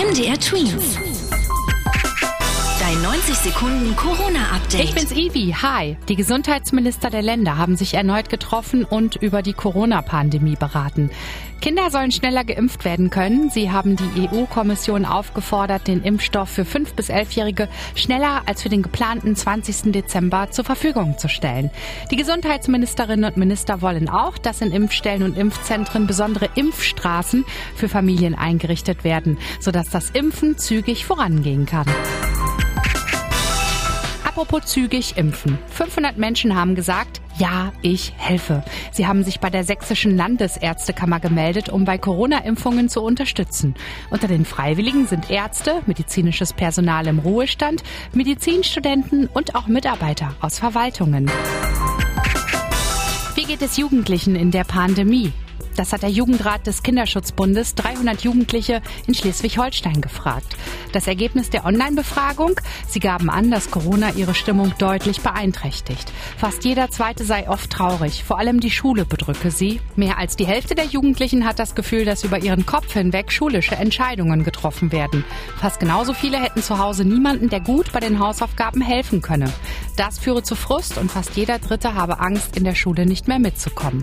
MDR Twins. Dein 90 Sekunden Corona-Update. Ich bin's Ivi. Hi. Die Gesundheitsminister der Länder haben sich erneut getroffen und über die Corona-Pandemie beraten. Kinder sollen schneller geimpft werden können. Sie haben die EU-Kommission aufgefordert, den Impfstoff für 5- bis 11-Jährige schneller als für den geplanten 20. Dezember zur Verfügung zu stellen. Die Gesundheitsministerinnen und Minister wollen auch, dass in Impfstellen und Impfzentren besondere Impfstraßen für Familien eingerichtet werden, sodass das Impfen zügig vorangehen kann. Apropos zügig impfen. 500 Menschen haben gesagt, ja, ich helfe. Sie haben sich bei der Sächsischen Landesärztekammer gemeldet, um bei Corona-Impfungen zu unterstützen. Unter den Freiwilligen sind Ärzte, medizinisches Personal im Ruhestand, Medizinstudenten und auch Mitarbeiter aus Verwaltungen. Wie geht es Jugendlichen in der Pandemie? Das hat der Jugendrat des Kinderschutzbundes 300 Jugendliche in Schleswig-Holstein gefragt. Das Ergebnis der Online-Befragung? Sie gaben an, dass Corona ihre Stimmung deutlich beeinträchtigt. Fast jeder Zweite sei oft traurig. Vor allem die Schule bedrücke sie. Mehr als die Hälfte der Jugendlichen hat das Gefühl, dass über ihren Kopf hinweg schulische Entscheidungen getroffen werden. Fast genauso viele hätten zu Hause niemanden, der gut bei den Hausaufgaben helfen könne. Das führe zu Frust und fast jeder Dritte habe Angst, in der Schule nicht mehr mitzukommen.